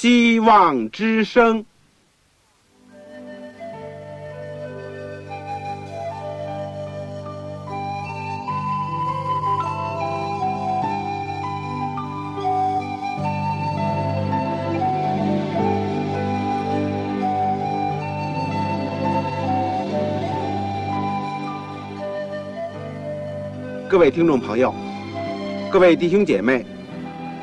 希望之声。各位听众朋友，各位弟兄姐妹，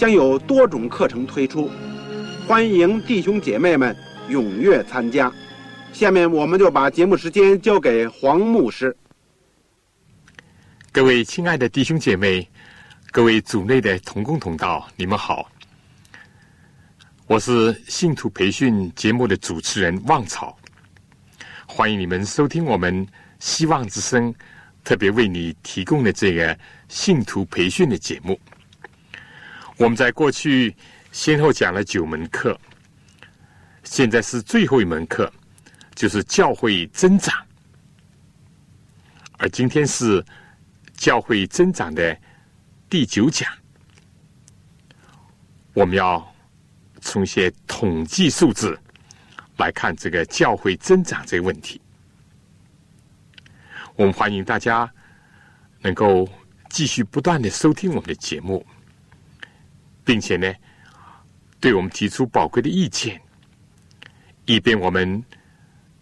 将有多种课程推出，欢迎弟兄姐妹们踊跃参加。下面我们就把节目时间交给黄牧师。各位亲爱的弟兄姐妹，各位组内的同工同道，你们好。我是信徒培训节目的主持人旺草，欢迎你们收听我们希望之声。特别为你提供的这个信徒培训的节目，我们在过去先后讲了九门课，现在是最后一门课，就是教会增长，而今天是教会增长的第九讲，我们要从一些统计数字来看这个教会增长这个问题。我们欢迎大家能够继续不断的收听我们的节目，并且呢，对我们提出宝贵的意见，以便我们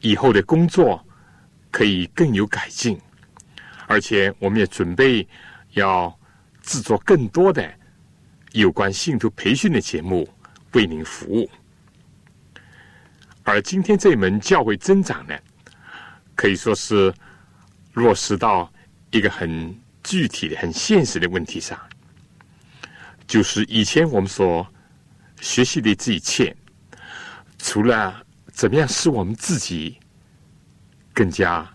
以后的工作可以更有改进。而且，我们也准备要制作更多的有关信徒培训的节目为您服务。而今天这门教会增长呢，可以说是。落实到一个很具体的、很现实的问题上，就是以前我们所学习的这一切，除了怎么样使我们自己更加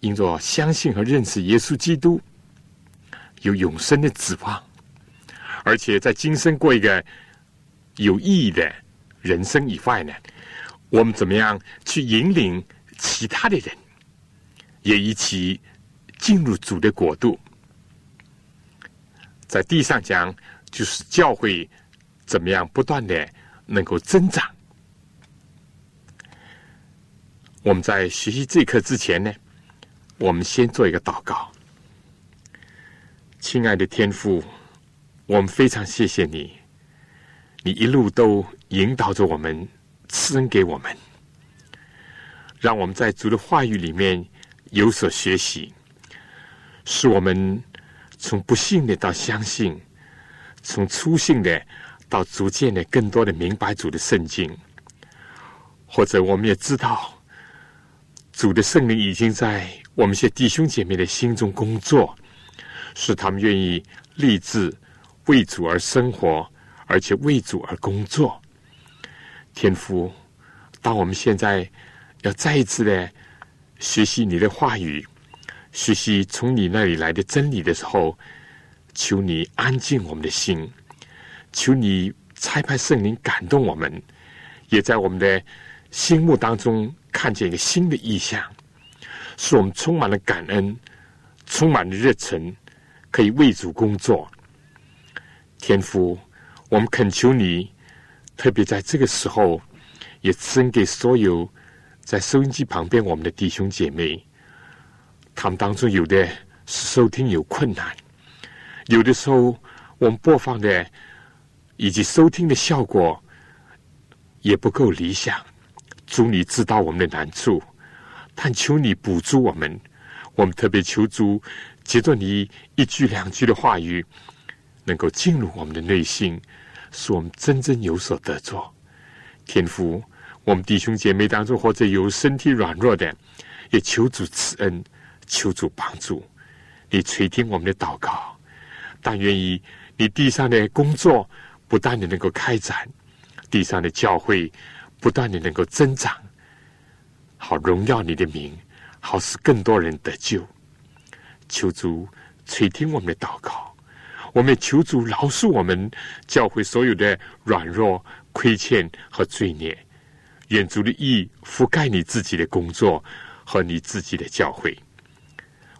因着相信和认识耶稣基督有永生的指望，而且在今生过一个有意义的人生以外呢，我们怎么样去引领其他的人？也一起进入主的国度，在地上讲，就是教会怎么样不断的能够增长。我们在学习这课之前呢，我们先做一个祷告。亲爱的天父，我们非常谢谢你，你一路都引导着我们，赐恩给我们，让我们在主的话语里面。有所学习，使我们从不信的到相信，从粗信的到逐渐的更多的明白主的圣经。或者，我们也知道，主的圣灵已经在我们些弟兄姐妹的心中工作，使他们愿意立志为主而生活，而且为主而工作。天父，当我们现在要再一次的。学习你的话语，学习从你那里来的真理的时候，求你安静我们的心，求你差派圣灵感动我们，也在我们的心目当中看见一个新的意象，使我们充满了感恩，充满了热忱，可以为主工作。天父，我们恳求你，特别在这个时候，也赐恩给所有。在收音机旁边，我们的弟兄姐妹，他们当中有的是收听有困难，有的时候我们播放的以及收听的效果也不够理想。主，你知道我们的难处，但求你补助我们。我们特别求主，借着你一句两句的话语，能够进入我们的内心，使我们真正有所得着。天父。我们弟兄姐妹当中，或者有身体软弱的，也求主慈恩，求主帮助。你垂听我们的祷告，但愿意你地上的工作不断的能够开展，地上的教会不断的能够增长，好荣耀你的名，好使更多人得救。求主垂听我们的祷告，我们求主饶恕我们教会所有的软弱、亏欠和罪孽。愿主的意覆盖你自己的工作和你自己的教会。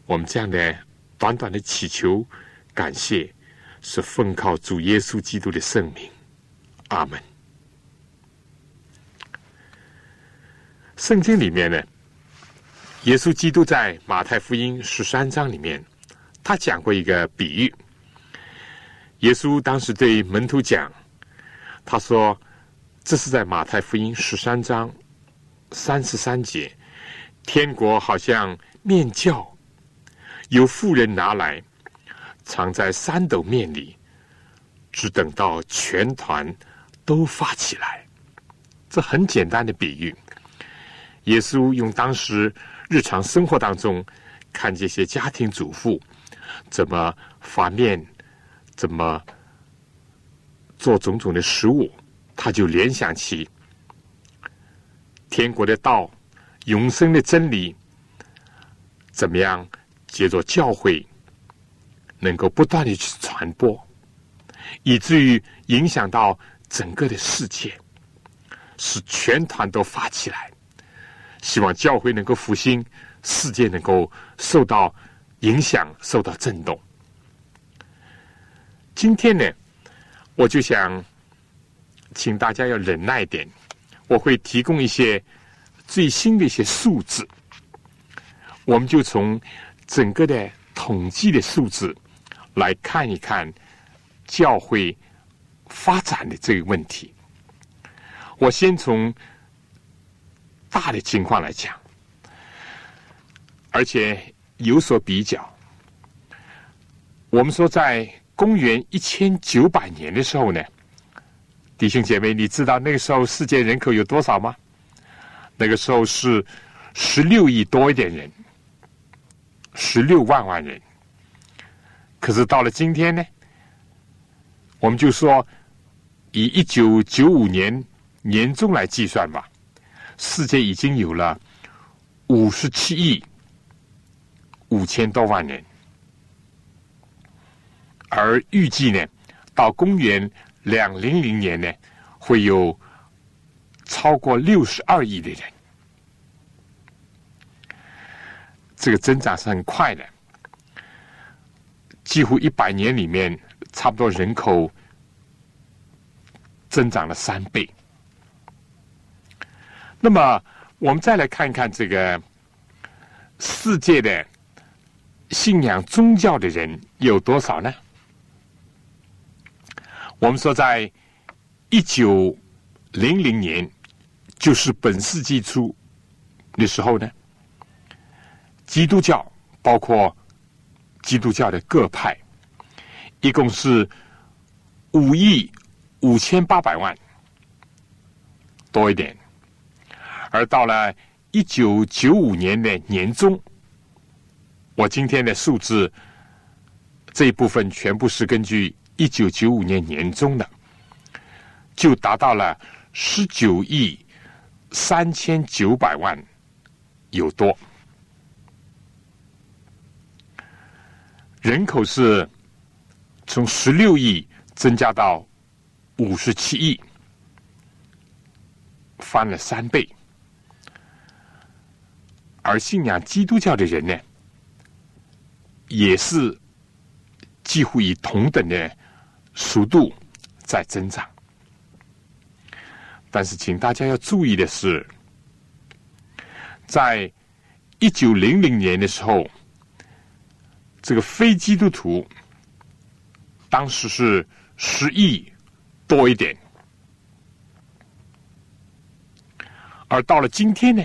我们这样的短短的祈求、感谢，是奉靠主耶稣基督的圣名。阿门。圣经里面呢，耶稣基督在马太福音十三章里面，他讲过一个比喻。耶稣当时对门徒讲，他说：“这是在马太福音十三章三十三节，天国好像面教，有富人拿来藏在三斗面里，只等到全团都发起来。”这很简单的比喻。耶稣用当时日常生活当中看这些家庭主妇怎么发面，怎么做种种的食物，他就联想起天国的道、永生的真理，怎么样接着教会能够不断的去传播，以至于影响到整个的世界，使全团都发起来。希望教会能够复兴，世界能够受到影响、受到震动。今天呢，我就想请大家要忍耐一点，我会提供一些最新的一些数字，我们就从整个的统计的数字来看一看教会发展的这个问题。我先从。大的情况来讲，而且有所比较。我们说，在公元一千九百年的时候呢，弟兄姐妹，你知道那个时候世界人口有多少吗？那个时候是十六亿多一点人，十六万万人。可是到了今天呢，我们就说以一九九五年年中来计算吧。世界已经有了五十七亿五千多万人，而预计呢，到公元两零零年呢，会有超过六十二亿的人。这个增长是很快的，几乎一百年里面，差不多人口增长了三倍。那么，我们再来看看这个世界的信仰宗教的人有多少呢？我们说，在一九零零年，就是本世纪初的时候呢，基督教包括基督教的各派，一共是五亿五千八百万多一点。而到了一九九五年的年中，我今天的数字这一部分全部是根据一九九五年年中的，就达到了十九亿三千九百万有多，人口是从十六亿增加到五十七亿，翻了三倍。而信仰基督教的人呢，也是几乎以同等的速度在增长。但是，请大家要注意的是，在一九零零年的时候，这个非基督徒当时是十亿多一点，而到了今天呢？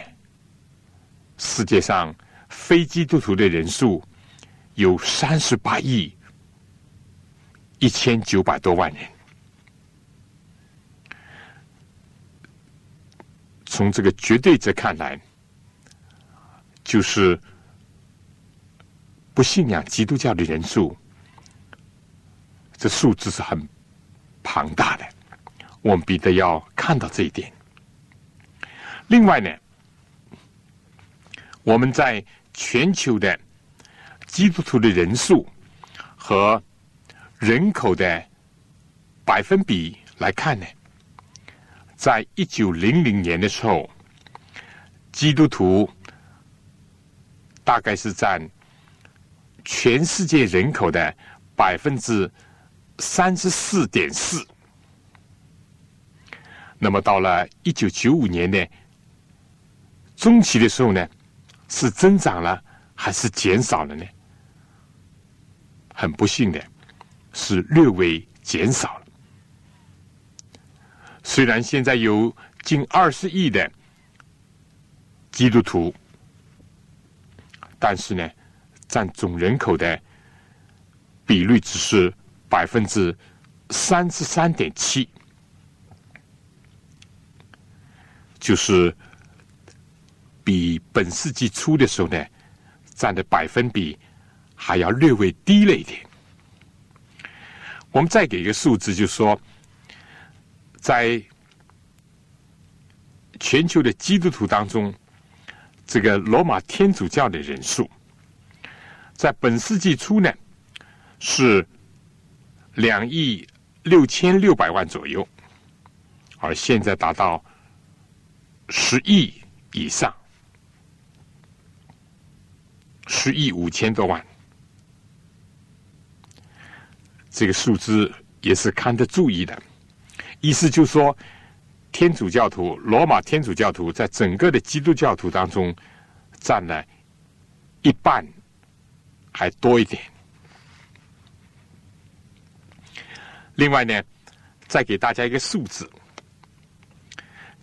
世界上非基督徒的人数有三十八亿一千九百多万人。从这个绝对值看来，就是不信仰基督教的人数，这数字是很庞大的。我们必得要。看到这一点。另外呢，我们在全球的基督徒的人数和人口的百分比来看呢，在一九零零年的时候，基督徒大概是占全世界人口的百分之三十四点四。那么到了一九九五年呢？中期的时候呢，是增长了还是减少了呢？很不幸的，是略微减少了。虽然现在有近二十亿的基督徒，但是呢，占总人口的比率只是百分之三十三点七，就是。比本世纪初的时候呢，占的百分比还要略微低了一点。我们再给一个数字，就是说，在全球的基督徒当中，这个罗马天主教的人数，在本世纪初呢是两亿六千六百万左右，而现在达到十亿以上。十亿五千多万，这个数字也是看得注意的。意思就是说，天主教徒、罗马天主教徒在整个的基督教徒当中占了一半还多一点。另外呢，再给大家一个数字，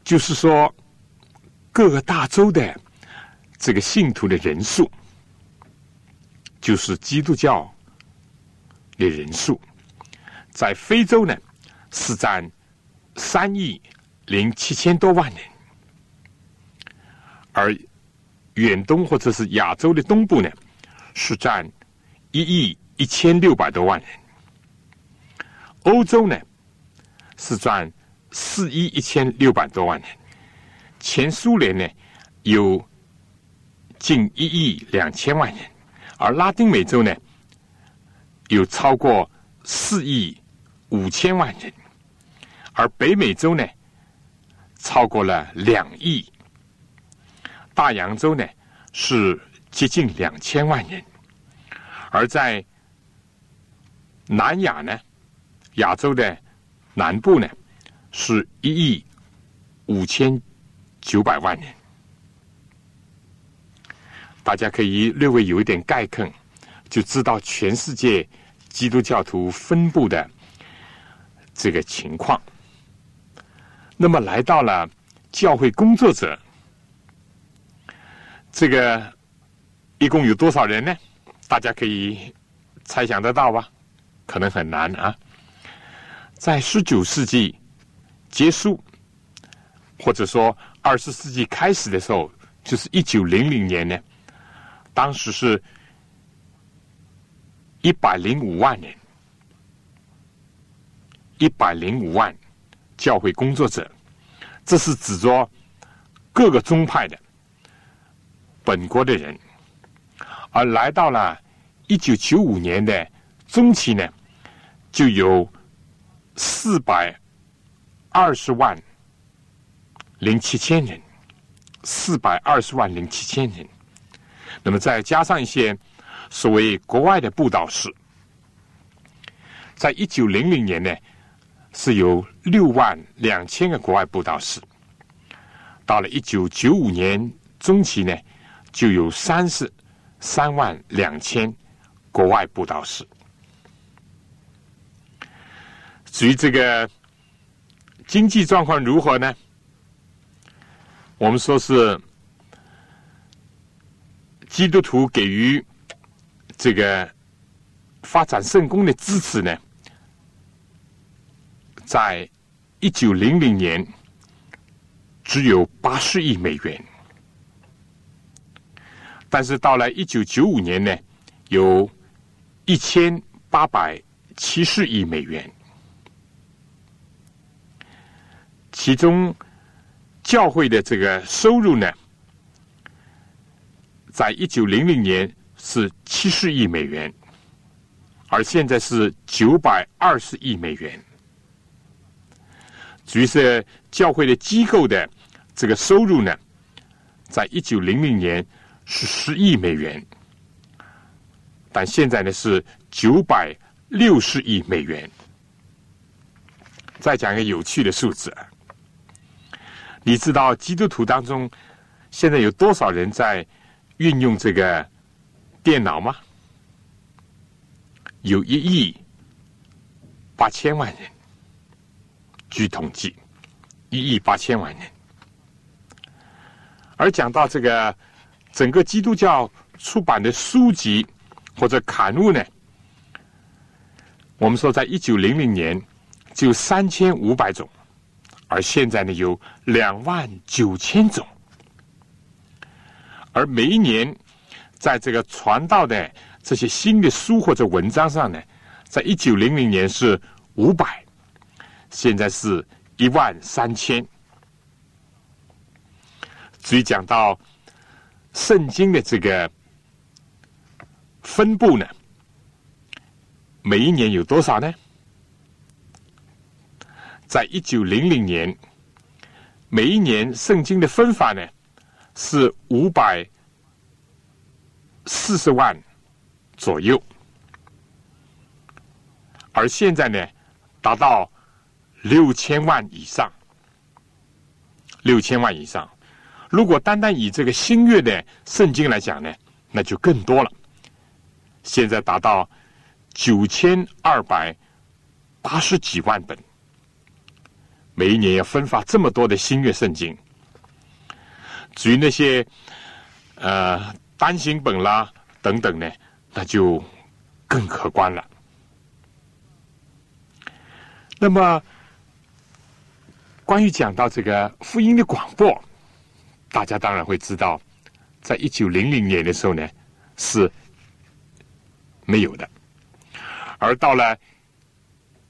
就是说各个大洲的这个信徒的人数。就是基督教的人数，在非洲呢是占三亿零七千多万人，而远东或者是亚洲的东部呢是占一亿一千六百多万人，欧洲呢是占四亿一千六百多万人，前苏联呢有近一亿两千万人。而拉丁美洲呢，有超过四亿五千万人，而北美洲呢，超过了两亿，大洋洲呢是接近两千万人，而在南亚呢，亚洲的南部呢，是一亿五千九百万人。大家可以略微有一点概况，就知道全世界基督教徒分布的这个情况。那么来到了教会工作者，这个一共有多少人呢？大家可以猜想得到吧？可能很难啊。在十九世纪结束，或者说二十世纪开始的时候，就是一九零零年呢。当时是一百零五万人，一百零五万教会工作者，这是指着各个宗派的本国的人，而来到了一九九五年的中期呢，就有四百二十万零七千人，四百二十万零七千人。那么再加上一些所谓国外的布道士，在一九零零年呢，是有六万两千个国外布道士；到了一九九五年中期呢，就有三十三万两千国外布道士。至于这个经济状况如何呢？我们说是。基督徒给予这个发展圣功的支持呢，在一九零零年只有八十亿美元，但是到了一九九五年呢，有一千八百七十亿美元。其中教会的这个收入呢，在一九零零年是七十亿美元，而现在是九百二十亿美元。至于是教会的机构的这个收入呢，在一九零零年是十亿美元，但现在呢是九百六十亿美元。再讲一个有趣的数字，你知道基督徒当中现在有多少人在运用这个电脑吗？有一亿八千万人。据统计，一亿八千万人。而讲到这个整个基督教出版的书籍或者刊物呢，我们说，在一九零零年就三千五百种，而现在呢有两万九千种。而每一年在这个传道的这些新的书或者文章上呢，在一九零零年是五百。现在是一万三千。至于讲到圣经的这个分布呢，每一年有多少呢？在一九零零年，每一年圣经的分法呢是五百四十万左右，而现在呢达到。六千万以上，六千万以上。如果单单以这个新月的圣经来讲呢，那就更多了。现在达到九千二百八十几万本，每一年要分发这么多的新月圣经。至于那些呃单行本啦等等呢，那就更可观了。那么。关于讲到这个福音的广播，大家当然会知道，在一九零零年的时候呢是没有的，而到了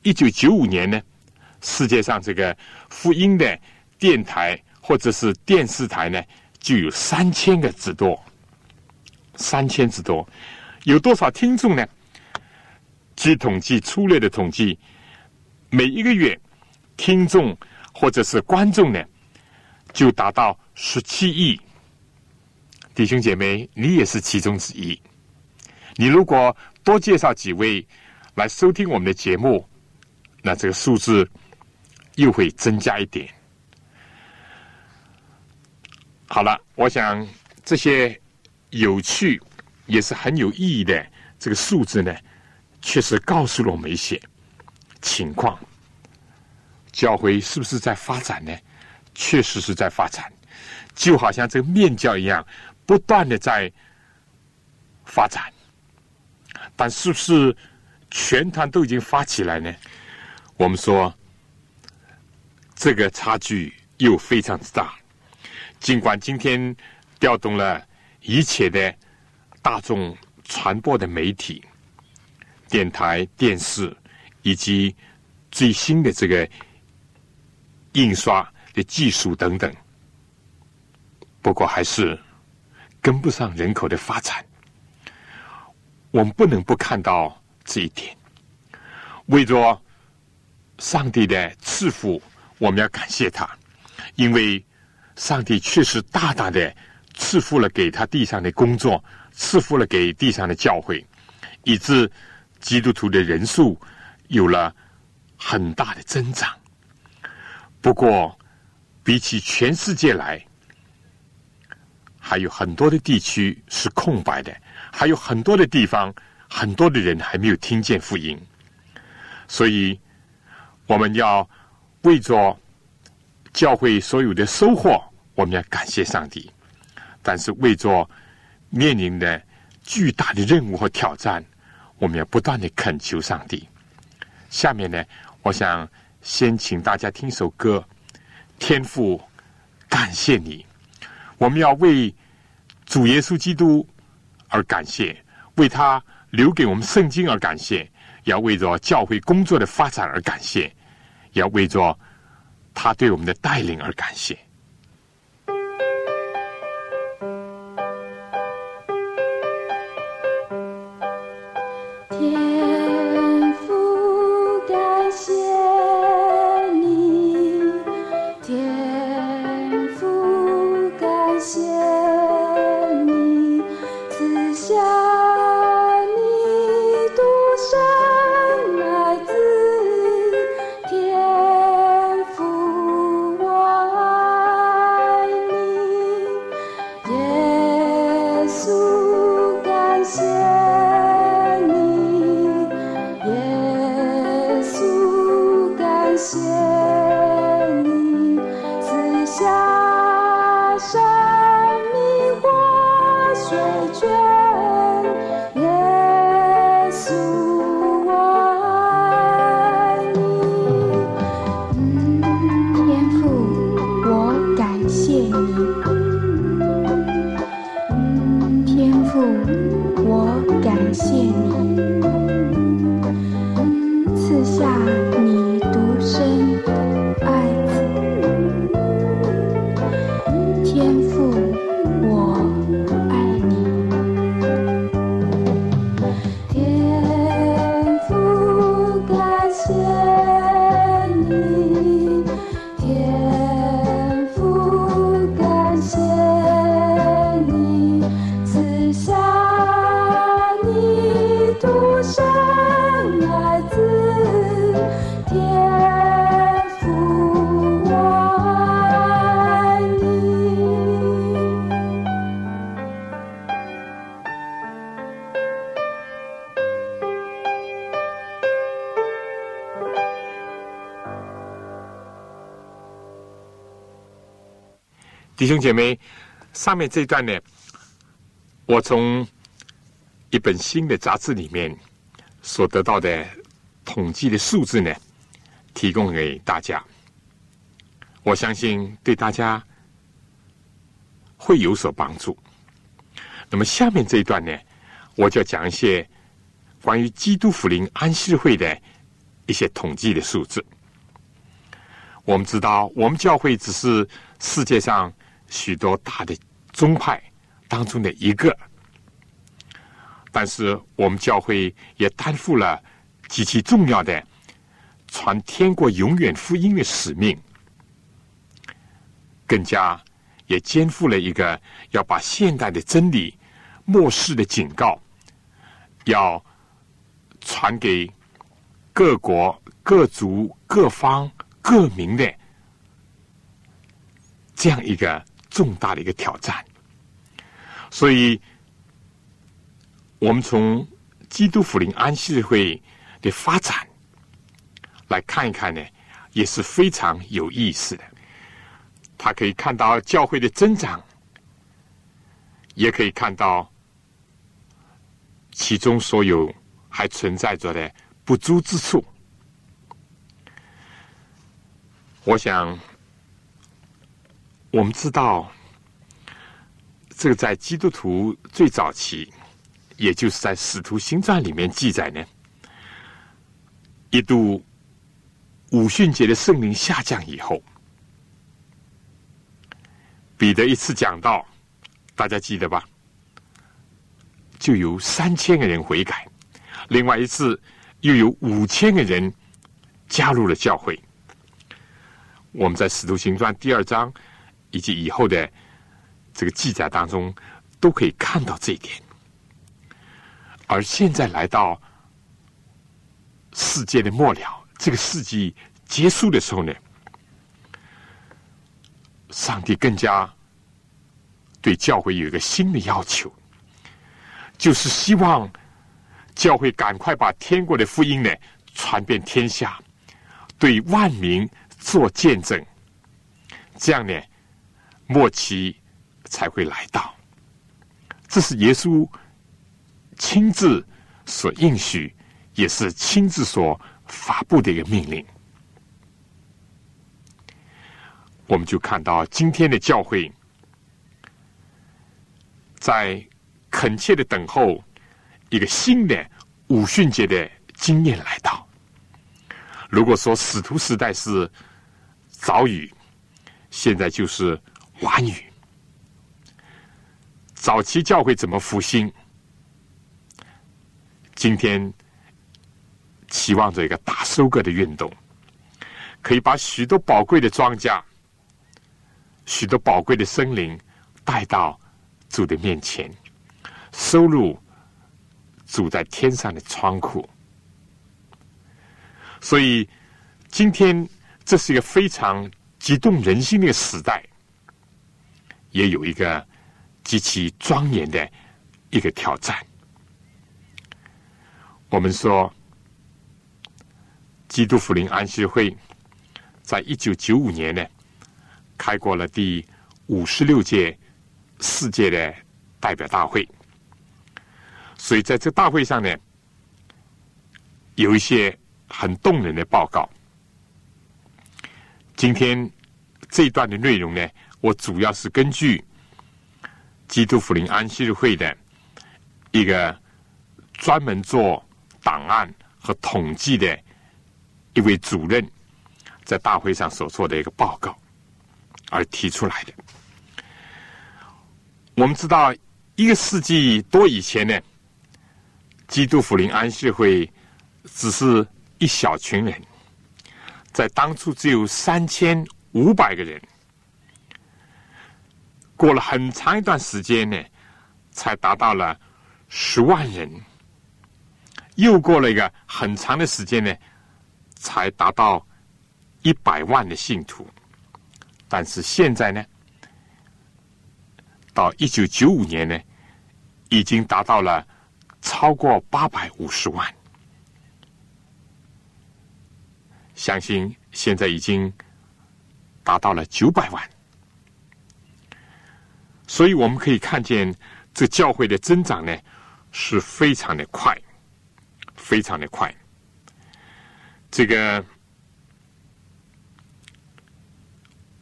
一九九五年呢，世界上这个福音的电台或者是电视台呢就有三千个之多，三千之多，有多少听众呢？据统计粗略的统计，每一个月听众。或者是观众呢，就达到十七亿。弟兄姐妹，你也是其中之一。你如果多介绍几位来收听我们的节目，那这个数字又会增加一点。好了，我想这些有趣也是很有意义的这个数字呢，确实告诉了我们一些情况。教会是不是在发展呢？确实是在发展，就好像这个面教一样，不断的在发展。但是不是全团都已经发起来呢？我们说，这个差距又非常之大。尽管今天调动了一切的大众传播的媒体、电台、电视以及最新的这个。印刷的技术等等，不过还是跟不上人口的发展。我们不能不看到这一点。为着上帝的赐福，我们要感谢他，因为上帝确实大大的赐福了给他地上的工作，赐福了给地上的教会，以致基督徒的人数有了很大的增长。不过，比起全世界来，还有很多的地区是空白的，还有很多的地方，很多的人还没有听见福音。所以，我们要为着教会所有的收获，我们要感谢上帝；但是，为着面临的巨大的任务和挑战，我们要不断的恳求上帝。下面呢，我想。先请大家听首歌，《天父》，感谢你。我们要为主耶稣基督而感谢，为他留给我们圣经而感谢，要为着教会工作的发展而感谢，要为着他对我们的带领而感谢。兄姐妹，上面这一段呢，我从一本新的杂志里面所得到的统计的数字呢，提供给大家。我相信对大家会有所帮助。那么下面这一段呢，我就讲一些关于基督福临安息会的一些统计的数字。我们知道，我们教会只是世界上。许多大的宗派当中的一个，但是我们教会也担负了极其重要的传天国永远福音的使命，更加也肩负了一个要把现代的真理末世的警告，要传给各国各族各方各民的这样一个。重大的一个挑战，所以，我们从基督福临安息日会的发展来看一看呢，也是非常有意思的。他可以看到教会的增长，也可以看到其中所有还存在着的不足之处。我想。我们知道，这个在基督徒最早期，也就是在《使徒行传》里面记载呢，一度五旬节的圣灵下降以后，彼得一次讲道，大家记得吧？就有三千个人悔改，另外一次又有五千个人加入了教会。我们在《使徒行传》第二章。以及以后的这个记载当中，都可以看到这一点。而现在来到世界的末了，这个世纪结束的时候呢，上帝更加对教会有一个新的要求，就是希望教会赶快把天国的福音呢传遍天下，对万民做见证，这样呢。末期才会来到，这是耶稣亲自所应许，也是亲自所发布的一个命令。我们就看到今天的教会，在恳切的等候一个新的五旬节的经验来到。如果说使徒时代是早雨，现在就是华语。早期教会怎么复兴？今天期望着一个大收割的运动，可以把许多宝贵的庄稼、许多宝贵的森林带到主的面前，收入主在天上的仓库。所以，今天这是一个非常激动人心的时代，也有一个极其庄严的一个挑战。我们说，基督福临安息会在一九九五年呢，开过了第五十六届世界的代表大会。所以在这大会上呢，有一些很动人的报告。今天这一段的内容呢，我主要是根据基督福临安息日会的一个专门做。档案和统计的一位主任在大会上所做的一个报告而提出来的。我们知道，一个世纪多以前呢，基督福临安息会只是一小群人，在当初只有三千五百个人。过了很长一段时间呢，才达到了十万人。又过了一个很长的时间呢，才达到一百万的信徒。但是现在呢，到一九九五年呢，已经达到了超过八百五十万。相信现在已经达到了九百万。所以我们可以看见，这教会的增长呢，是非常的快。非常的快，这个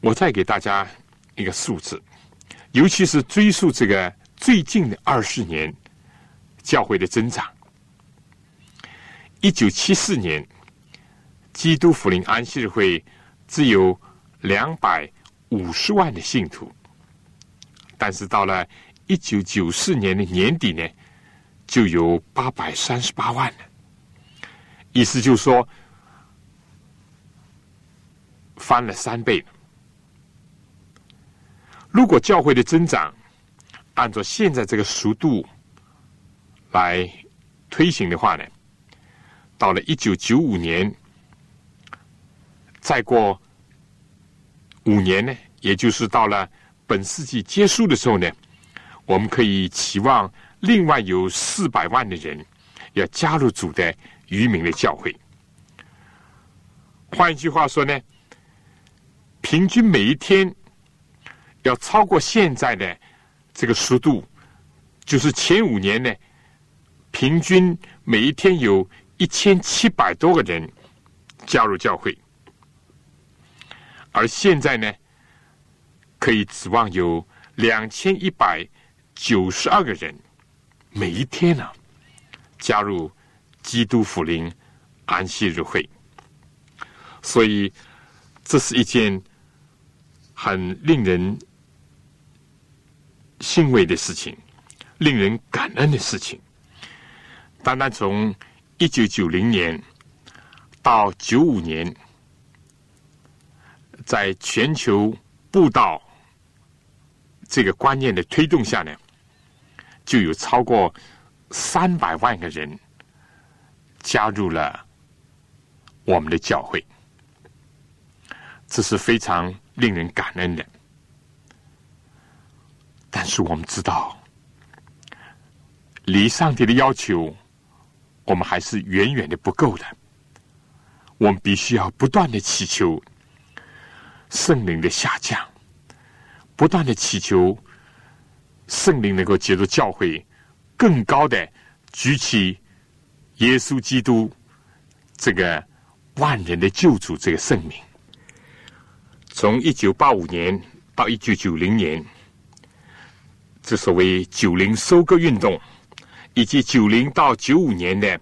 我再给大家一个数字，尤其是追溯这个最近的二十年教会的增长。一九七四年，基督福临安息日会只有两百五十万的信徒，但是到了一九九四年的年底呢，就有八百三十八万了。意思就是说，翻了三倍。如果教会的增长按照现在这个速度来推行的话呢，到了一九九五年，再过五年呢，也就是到了本世纪结束的时候呢，我们可以期望另外有四百万的人要加入主的。渔民的教会，换一句话说呢，平均每一天要超过现在的这个速度，就是前五年呢，平均每一天有一千七百多个人加入教会，而现在呢，可以指望有两千一百九十二个人每一天呢加入。基督福临安息日会，所以这是一件很令人欣慰的事情，令人感恩的事情。单单从一九九零年到九五年，在全球布道这个观念的推动下呢，就有超过三百万个人。加入了我们的教会，这是非常令人感恩的。但是我们知道，离上帝的要求，我们还是远远的不够的。我们必须要不断的祈求圣灵的下降，不断的祈求圣灵能够借助教会更高的举起。耶稣基督，这个万人的救主，这个圣名，从一九八五年到一九九零年，这所谓“九零收割运动”，以及九零到九五年的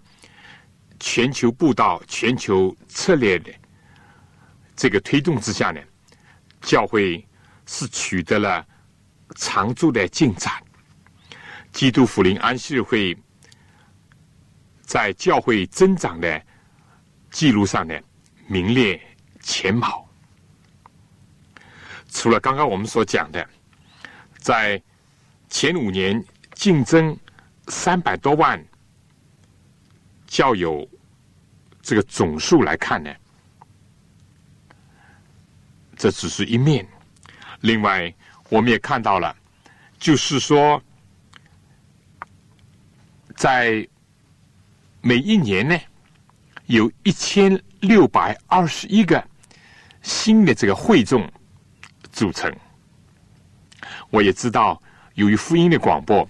全球布道、全球策略的这个推动之下呢，教会是取得了长足的进展。基督福临安息日会在教会增长的记录上呢，名列前茅。除了刚刚我们所讲的，在前五年竞争三百多万教友这个总数来看呢，这只是一面。另外，我们也看到了，就是说，在每一年呢，有一千六百二十一个新的这个会众。组成，我也知道，由于福音的广播，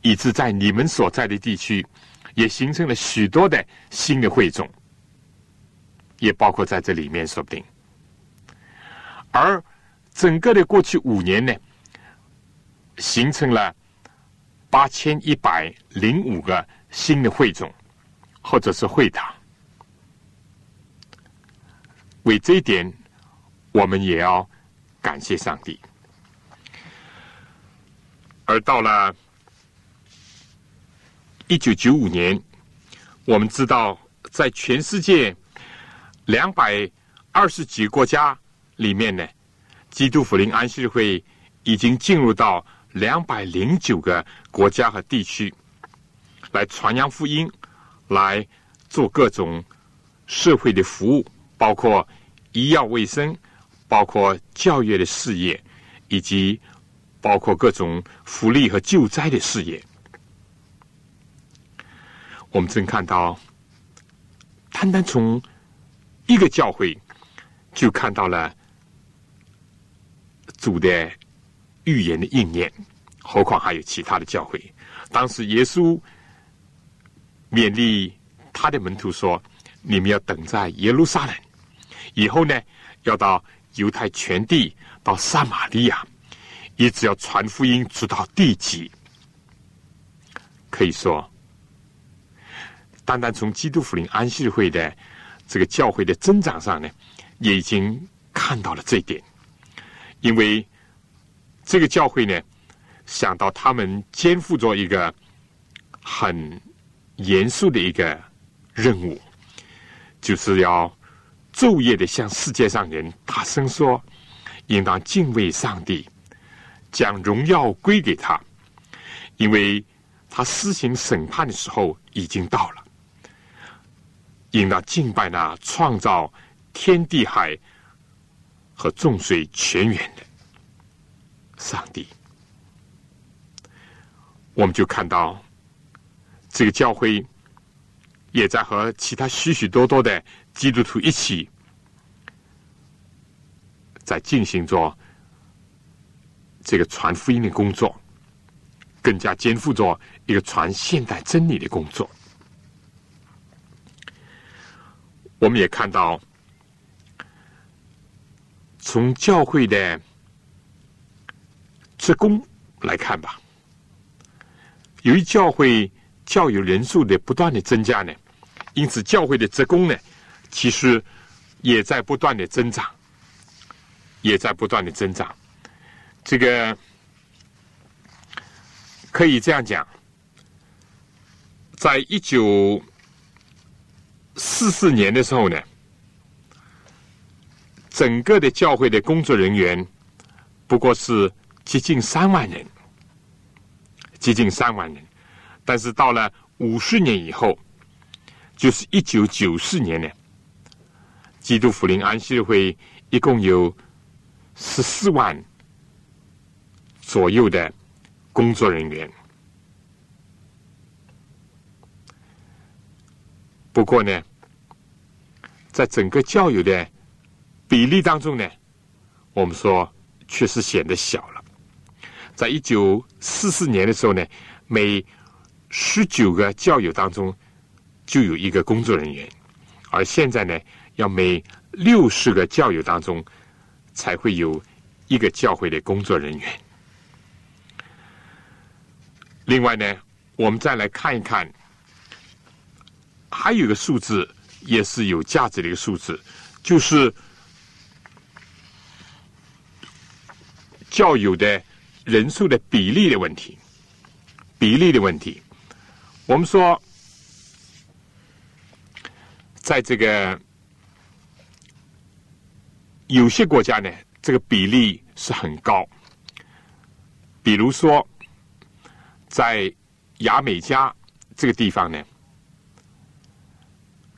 以致在你们所在的地区，也形成了许多的新的会众，也包括在这里面，说不定。而整个的过去五年呢，形成了八千一百零五个新的会众，或者是会堂。为这一点，我们也要。感谢上帝。而到了一九九五年，我们知道，在全世界两百二十几个国家里面呢，基督福临安息日会已经进入到两百零九个国家和地区，来传扬福音，来做各种社会的服务，包括医药卫生。包括教育的事业，以及包括各种福利和救灾的事业，我们正看到，单单从一个教会就看到了主的预言的应验，何况还有其他的教会。当时耶稣勉励他的门徒说：“你们要等在耶路撒冷，以后呢，要到。”犹太全地到撒玛利亚，一直要传福音直到地极。可以说，单单从基督福临安息会的这个教会的增长上呢，也已经看到了这一点。因为这个教会呢，想到他们肩负着一个很严肃的一个任务，就是要。昼夜的向世界上人大声说：“应当敬畏上帝，将荣耀归给他，因为他施行审判的时候已经到了。应当敬拜那创造天地海和众水泉源的上帝。”我们就看到这个教会也在和其他许许多多的。基督徒一起在进行着这个传福音的工作，更加肩负着一个传现代真理的工作。我们也看到，从教会的职工来看吧，由于教会教友人数的不断的增加呢，因此教会的职工呢。其实也在不断的增长，也在不断的增长。这个可以这样讲，在一九四四年的时候呢，整个的教会的工作人员不过是接近三万人，接近三万人。但是到了五十年以后，就是一九九四年呢。基督福临安息日会一共有十四万左右的工作人员。不过呢，在整个教友的比例当中呢，我们说确实显得小了。在一九四四年的时候呢，每十九个教友当中就有一个工作人员，而现在呢。要每六十个教友当中，才会有一个教会的工作人员。另外呢，我们再来看一看，还有一个数字也是有价值的一个数字，就是教友的人数的比例的问题，比例的问题。我们说，在这个有些国家呢，这个比例是很高。比如说，在牙美加这个地方呢，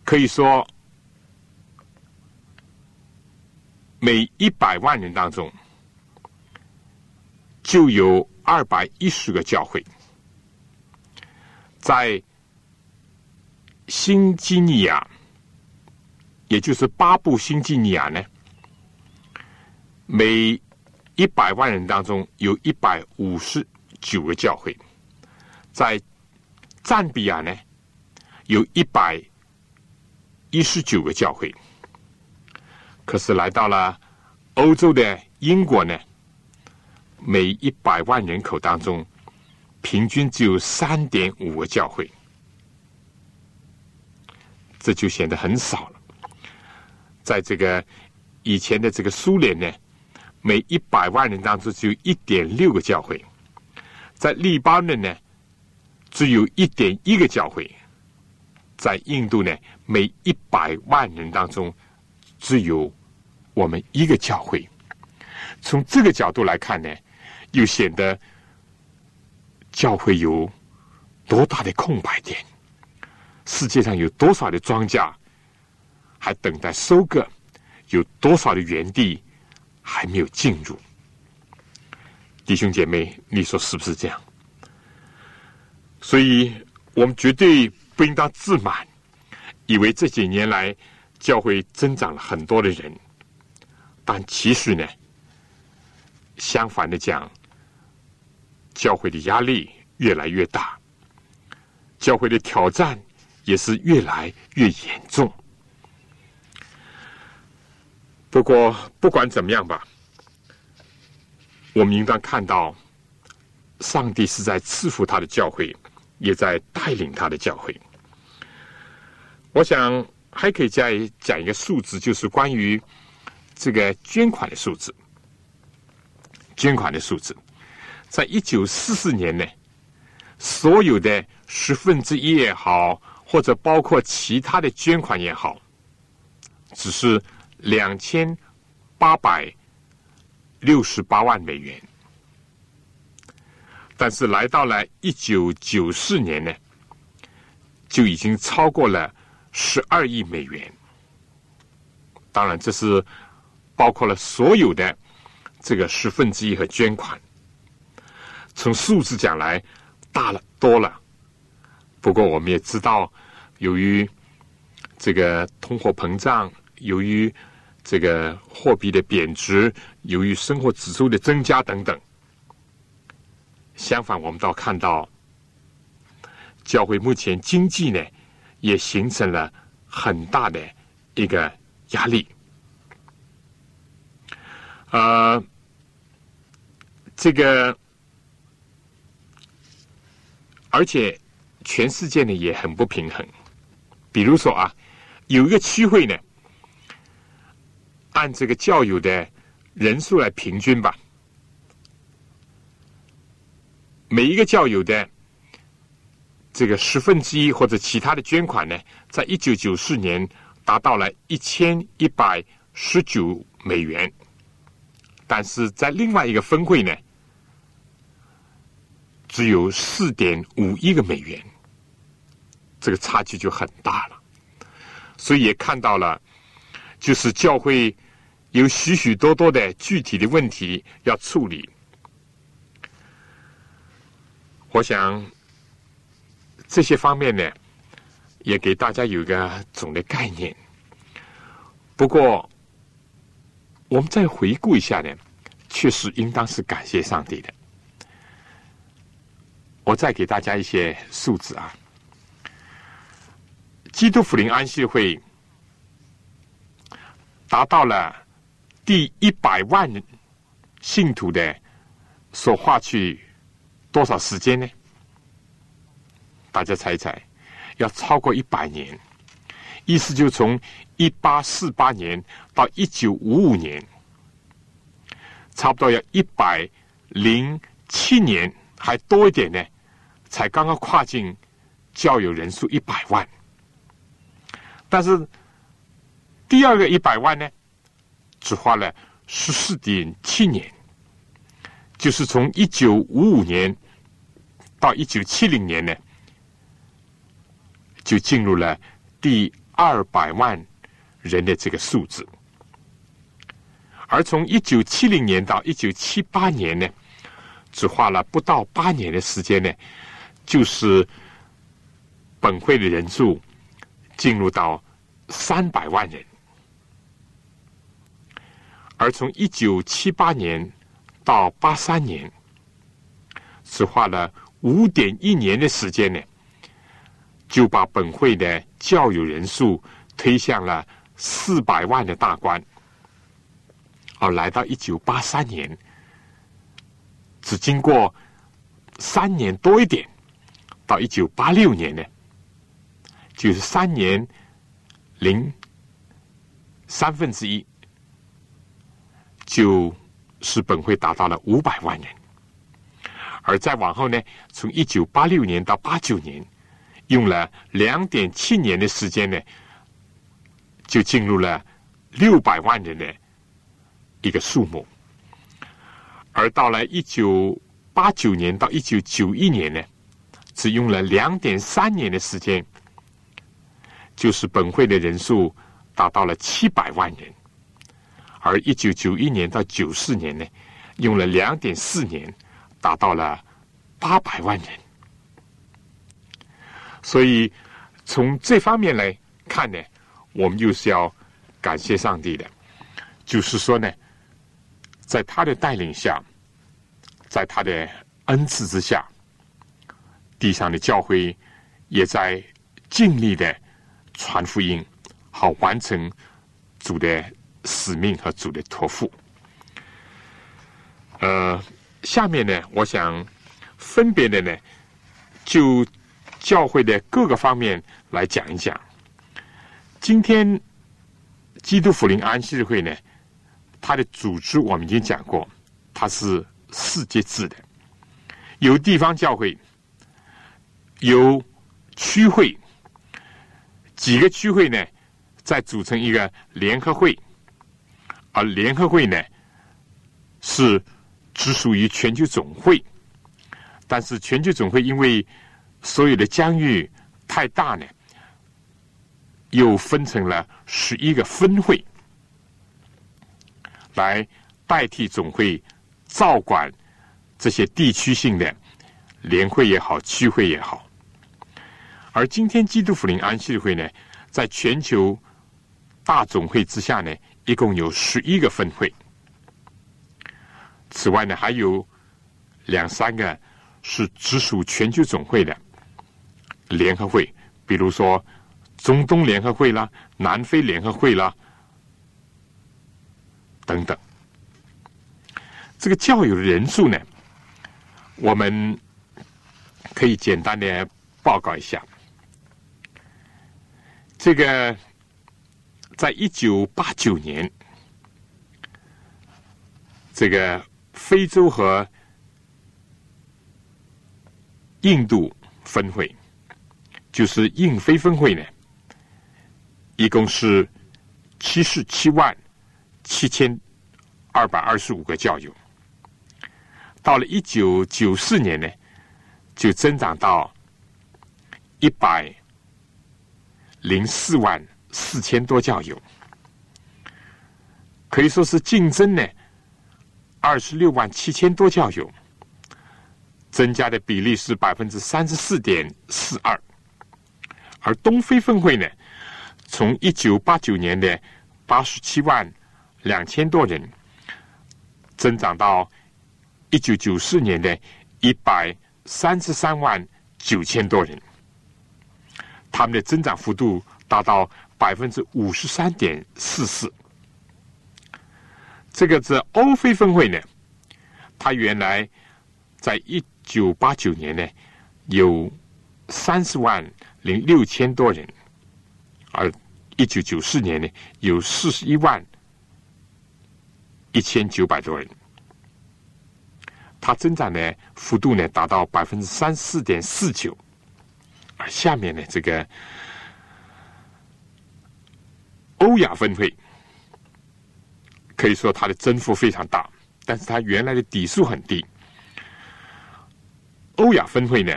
可以说。每一百万人当中，就有二百一十个教会。在新几内亚，也就是巴布新几内亚呢，每一百万人当中有一百五十九个教会。在赞比亚呢，有一百一十九个教会。可是来到了欧洲的英国呢，每一百万人口当中，平均只有三点五个教会，这就显得很少了。在这个以前的这个苏联呢，每一百万人当中只有一点六个教会；在黎巴嫩呢，只有一点一个教会；在印度呢，每一百万人当中只有。我们一个教会，从这个角度来看呢，又显得教会有多大的空白点？世界上有多少的庄稼还等待收割？有多少的园地还没有进入？弟兄姐妹，你说是不是这样？所以我们绝对不应当自满，以为这几年来教会增长了很多的人。但其实呢，相反的讲，教会的压力越来越大，教会的挑战也是越来越严重。不过，不管怎么样吧，我们应当看到，上帝是在赐福他的教会，也在带领他的教会。我想还可以再讲一个数字，就是关于。这个捐款的数字，捐款的数字，在一九四四年呢，所有的十分之一也好，或者包括其他的捐款也好，只是两千八百六十八万美元。但是来到了一九九四年呢，就已经超过了十二亿美元。当然，这是。包括了所有的这个十分之一和捐款，从数字讲来大了多了。不过我们也知道，由于这个通货膨胀，由于这个货币的贬值，由于生活指数的增加等等，相反，我们倒看到教会目前经济呢也形成了很大的一个压力。呃，这个，而且全世界呢也很不平衡。比如说啊，有一个区会呢，按这个教友的人数来平均吧，每一个教友的这个十分之一或者其他的捐款呢，在一九九四年达到了一千一百十九美元。但是在另外一个分会呢，只有四点五亿个美元，这个差距就很大了。所以也看到了，就是教会有许许多多的具体的问题要处理。我想这些方面呢，也给大家有个总的概念。不过。我们再回顾一下呢，确实应当是感谢上帝的。我再给大家一些数字啊，基督福临安息会达到了第一百万信徒的所花去多少时间呢？大家猜一猜，要超过一百年。意思就从一八四八年到一九五五年，差不多要一百零七年还多一点呢，才刚刚跨境教友人数一百万。但是第二个一百万呢，只花了十四点七年，就是从一九五五年到一九七零年呢，就进入了第二百万人的这个数字。而从一九七零年到一九七八年呢，只花了不到八年的时间呢，就是本会的人数进入到三百万人。而从一九七八年到八三年，只花了五点一年的时间呢，就把本会的教友人数推向了四百万的大关。而来到一九八三年，只经过三年多一点，到一九八六年呢，就是三年零三分之一，就是本会达到了五百万人。而再往后呢，从一九八六年到八九年，用了两点七年的时间呢，就进入了六百万人的。一个数目，而到了一九八九年到一九九一年呢，只用了两点三年的时间，就是本会的人数达到了七百万人，而一九九一年到九四年呢，用了两点四年，达到了八百万人。所以从这方面来看呢，我们就是要感谢上帝的，就是说呢。在他的带领下，在他的恩赐之下，地上的教会也在尽力的传福音，好完成主的使命和主的托付。呃，下面呢，我想分别的呢，就教会的各个方面来讲一讲。今天基督福临安息日会呢。它的组织我们已经讲过，它是世界制的，有地方教会，由区会，几个区会呢，再组成一个联合会，而联合会呢，是只属于全球总会，但是全球总会因为所有的疆域太大呢，又分成了十一个分会。来代替总会照管这些地区性的联会也好，区会也好。而今天基督福临安息日会呢，在全球大总会之下呢，一共有十一个分会。此外呢，还有两三个是直属全球总会的联合会，比如说中东联合会啦、南非联合会啦。等等，这个教友的人数呢，我们可以简单的报告一下。这个在一九八九年，这个非洲和印度分会，就是印非分会呢，一共是七十七万。七千二百二十五个教友，到了一九九四年呢，就增长到一百零四万四千多教友，可以说是竞争呢二十六万七千多教友，增加的比例是百分之三十四点四二，而东非分会呢，从一九八九年的八十七万。两千多人，增长到一九九四年的一百三十三万九千多人，他们的增长幅度达到百分之五十三点四四。这个是欧非分会呢，它原来在一九八九年呢有三十万零六千多人，而一九九四年呢有四十一万。一千九百多人，它增长的幅度呢达到百分之三四点四九，而下面呢这个欧亚分会可以说它的增幅非常大，但是它原来的底数很低。欧亚分会呢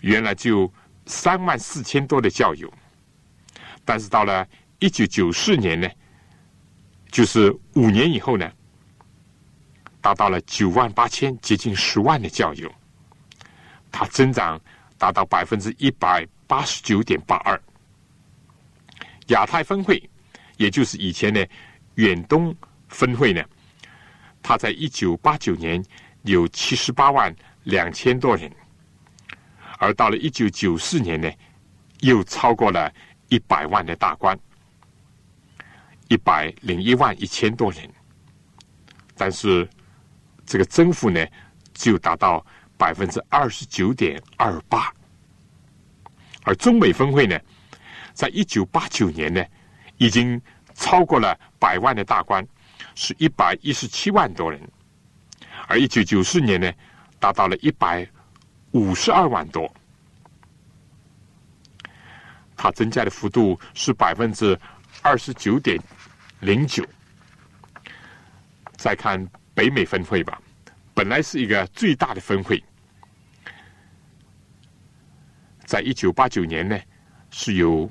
原来就三万四千多的教友，但是到了一九九四年呢，就是五年以后呢。达到了九万八千，接近十万的教友，它增长达到百分之一百八十九点八二。亚太分会，也就是以前的远东分会呢，它在一九八九年有七十八万两千多人，而到了一九九四年呢，又超过了一百万的大关，一百零一万一千多人，但是。这个增幅呢，就达到百分之二十九点二八，而中美峰会呢，在一九八九年呢，已经超过了百万的大关，是一百一十七万多人，而一九九四年呢，达到了一百五十二万多，它增加的幅度是百分之二十九点零九。再看。北美分会吧，本来是一个最大的分会，在一九八九年呢，是有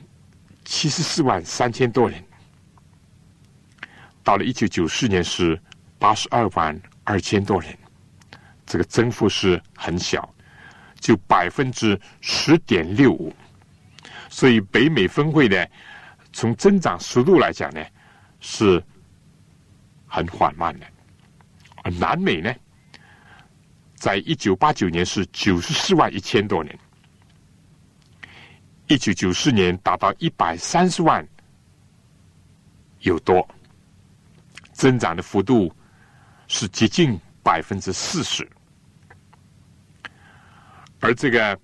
七十四万三千多人，到了一九九四年是八十二万二千多人，这个增幅是很小，就百分之十点六五，所以北美分会呢，从增长速度来讲呢，是很缓慢的。而南美呢，在一九八九年是九十四万一千多人，一九九四年达到一百三十万有多，增长的幅度是接近百分之四十。而这个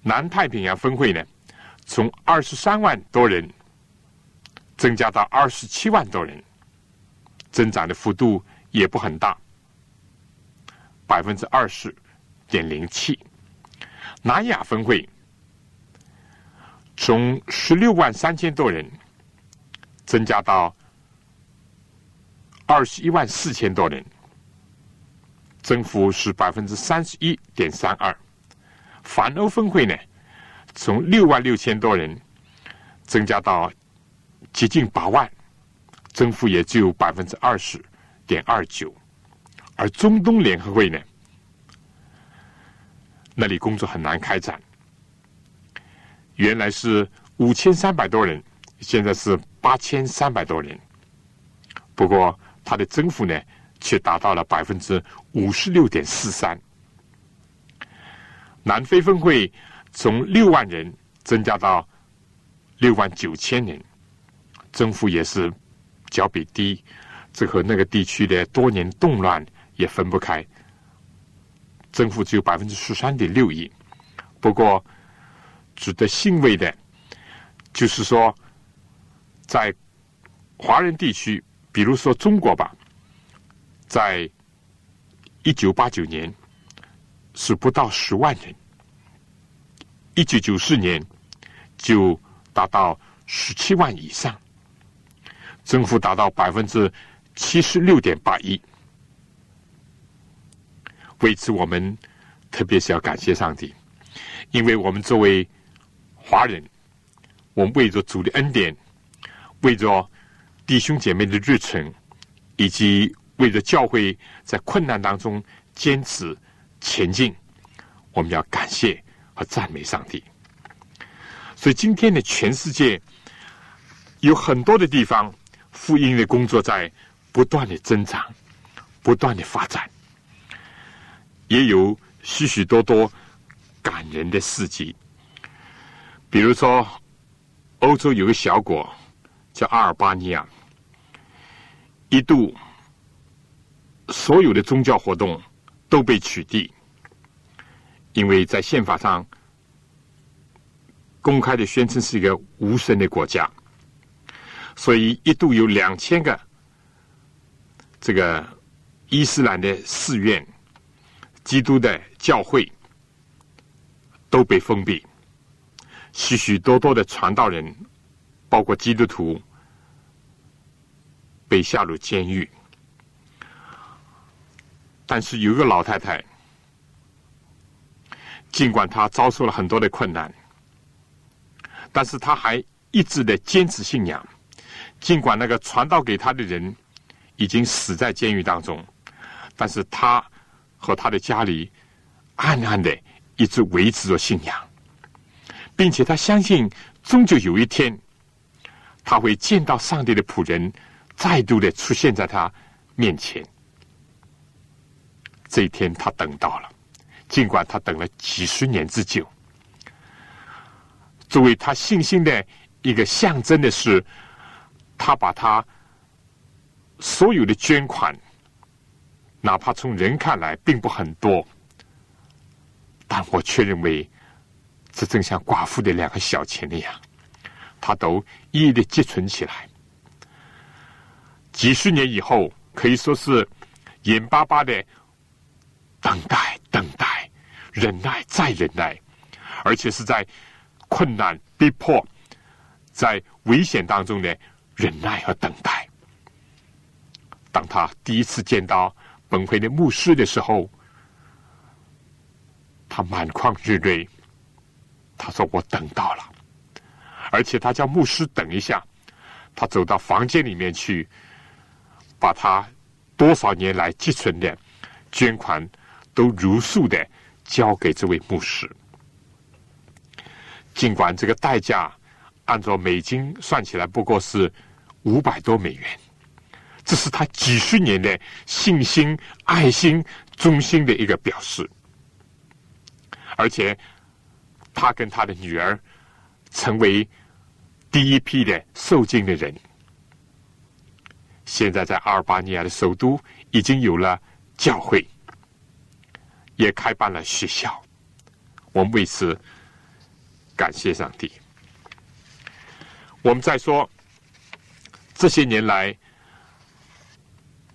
南太平洋分会呢，从二十三万多人增加到二十七万多人，增长的幅度。也不很大，百分之二十点零七。南亚分会从十六万三千多人增加到二十一万四千多人，增幅是百分之三十一点三二。反欧分会呢，从六万六千多人增加到接近八万，增幅也只有百分之二十。点二九，而中东联合会呢，那里工作很难开展。原来是五千三百多人，现在是八千三百多人。不过它的增幅呢，却达到了百分之五十六点四三。南非分会从六万人增加到六万九千人，增幅也是较比低。这和那个地区的多年动乱也分不开，增幅只有百分之十三点六一。不过，值得欣慰的，就是说，在华人地区，比如说中国吧，在一九八九年是不到十万人，一九九四年就达到十七万以上，增幅达到百分之。七十六点八一，为此我们特别是要感谢上帝，因为我们作为华人，我们为着主的恩典，为着弟兄姐妹的日程，以及为着教会在困难当中坚持前进，我们要感谢和赞美上帝。所以今天的全世界有很多的地方，福音的工作在。不断的增长，不断的发展，也有许许多多感人的事迹。比如说，欧洲有个小国叫阿尔巴尼亚，一度所有的宗教活动都被取缔，因为在宪法上公开的宣称是一个无神的国家，所以一度有两千个。这个伊斯兰的寺院基督的教会都被封闭，许许多多的传道人，包括基督徒，被下入监狱。但是有一个老太太，尽管她遭受了很多的困难，但是她还一直的坚持信仰。尽管那个传道给她的人已经死在监狱当中，但是她和她的家里暗暗的一直维持着信仰，并且他相信，终究有一天，他会见到上帝的仆人再度的出现在他面前。这一天，他等到了，尽管他等了几十年之久。作为他信心的一个象征的是，他把他所有的捐款，哪怕从人看来并不很多，但我却认为，这正像寡妇的两个小钱那样，他都一一的积存起来。几十年以后，可以说是眼巴巴的。等待，等待，忍耐，再忍耐，而且是在困难、逼迫、在危险当中的忍耐和等待。当他第一次见到本会的牧师的时候，他满眶热泪。他说：“我等到了。”而且他叫牧师等一下，他走到房间里面去，把他多少年来积存的捐款。都如数的交给这位牧师，尽管这个代价按照美金算起来不过是五百多美元，这是他几十年的信心、爱心、忠心的一个表示。而且，他跟他的女儿成为第一批的受敬的人。现在在阿尔巴尼亚的首都已经有了教会。也开办了学校，我们为此感谢上帝。我们再说，这些年来，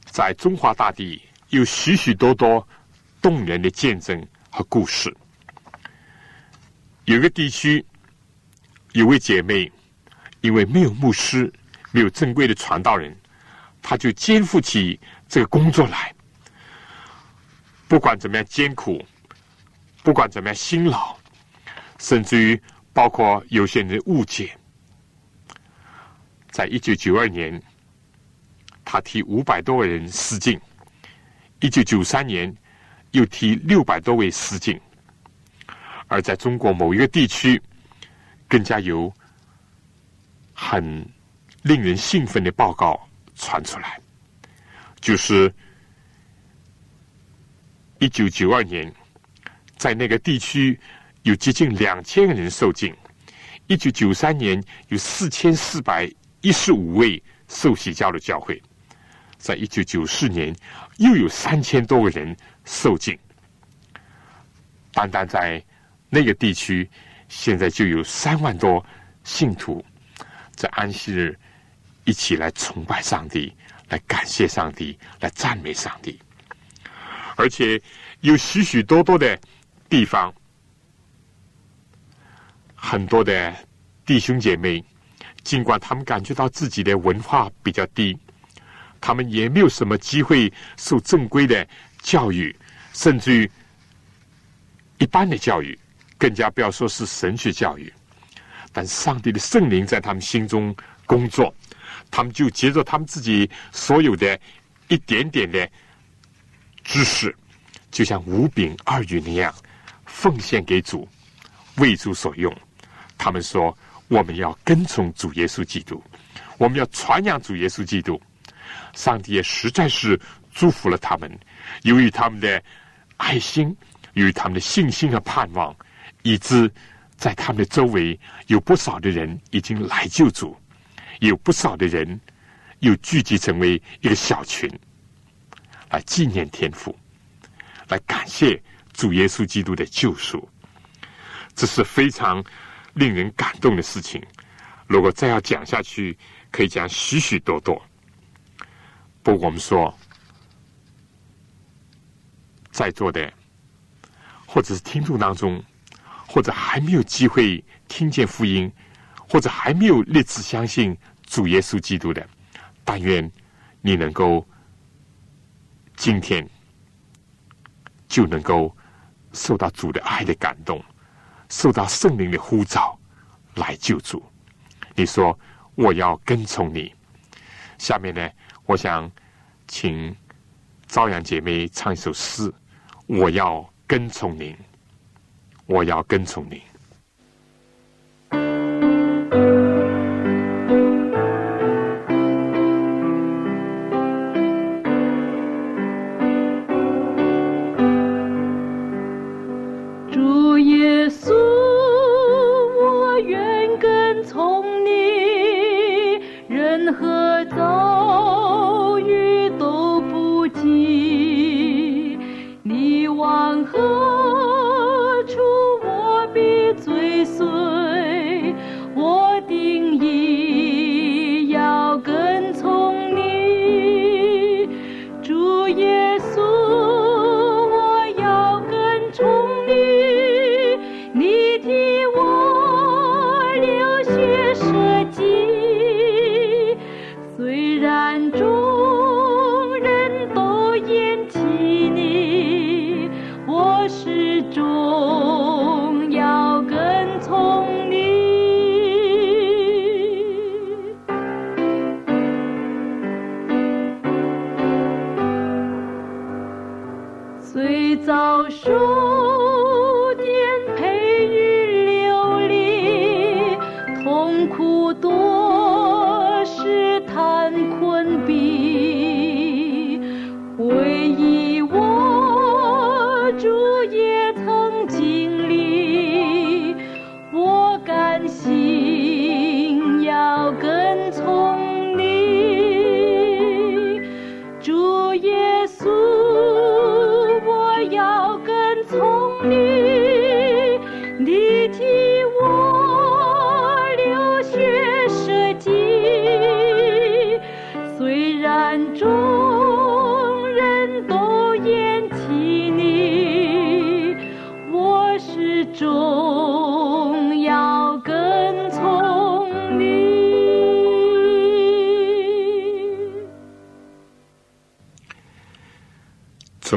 在中华大地有许许多多动人的见证和故事。有个地区有位姐妹，因为没有牧师，没有正规的传道人，她就肩负起这个工作来。不管怎么样艰苦，不管怎么样辛劳，甚至于包括有些人的误解，在一九九二年，他替五百多个人施敬；一九九三年，又替六百多位施敬；而在中国某一个地区，更加有很令人兴奋的报告传出来，就是。一九九二年，在那个地区有接近两千个人受浸；一九九三年有四千四百一十五位受洗教的教会；在一九九四年又有三千多个人受浸。单单在那个地区，现在就有三万多信徒在安息日一起来崇拜上帝，来感谢上帝，来赞美上帝。而且有许许多多的地方，很多的弟兄姐妹，尽管他们感觉到自己的文化比较低，他们也没有什么机会受正规的教育，甚至于一般的教育，更加不要说是神学教育。但上帝的圣灵在他们心中工作，他们就接着他们自己所有的一点点的。知识就像五饼二鱼那样，奉献给主，为主所用。他们说：“我们要跟从主耶稣基督，我们要传扬主耶稣基督。”上帝也实在是祝福了他们。由于他们的爱心，由于他们的信心和盼望，以致在他们的周围有不少的人已经来救主，有不少的人又聚集成为一个小群。来纪念天父，来感谢主耶稣基督的救赎，这是非常令人感动的事情。如果再要讲下去，可以讲许许多多。不过我们说，在座的或者是听众当中，或者还没有机会听见福音，或者还没有立志相信主耶稣基督的，但愿你能够今天就能够受到主的爱的感动，受到圣灵的呼召来救主。你说我要跟从你。下面呢，我想请朝阳姐妹唱一首诗。我要跟从您，我要跟从你。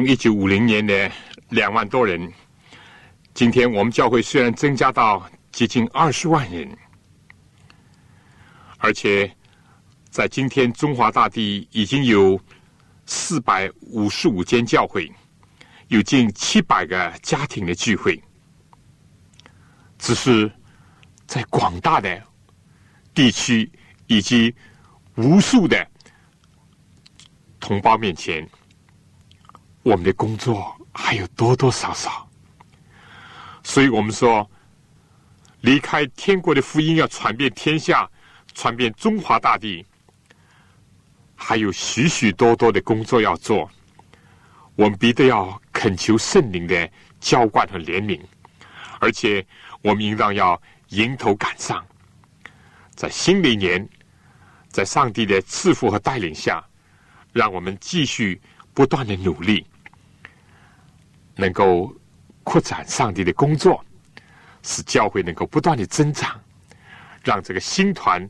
一九五零年的两万多人，今天我们教会虽然增加到接近二十万人，而且在今天中华大地已经有四百五十五间教会，有近七百个家庭的聚会，只是在广大的地区以及无数的同胞面前。我们的工作还有多多少少，所以我们说，离开天国的福音要传遍天下，传遍中华大地，还有许许多多的工作要做。我们必得要恳求圣灵的浇灌和怜悯，而且我们应当要迎头赶上，在新的一年，在上帝的赐福和带领下，让我们继续不断的努力。能够扩展上帝的工作，使教会能够不断的增长，让这个新团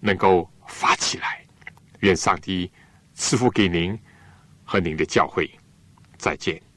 能够发起来。愿上帝赐福给您和您的教会。再见。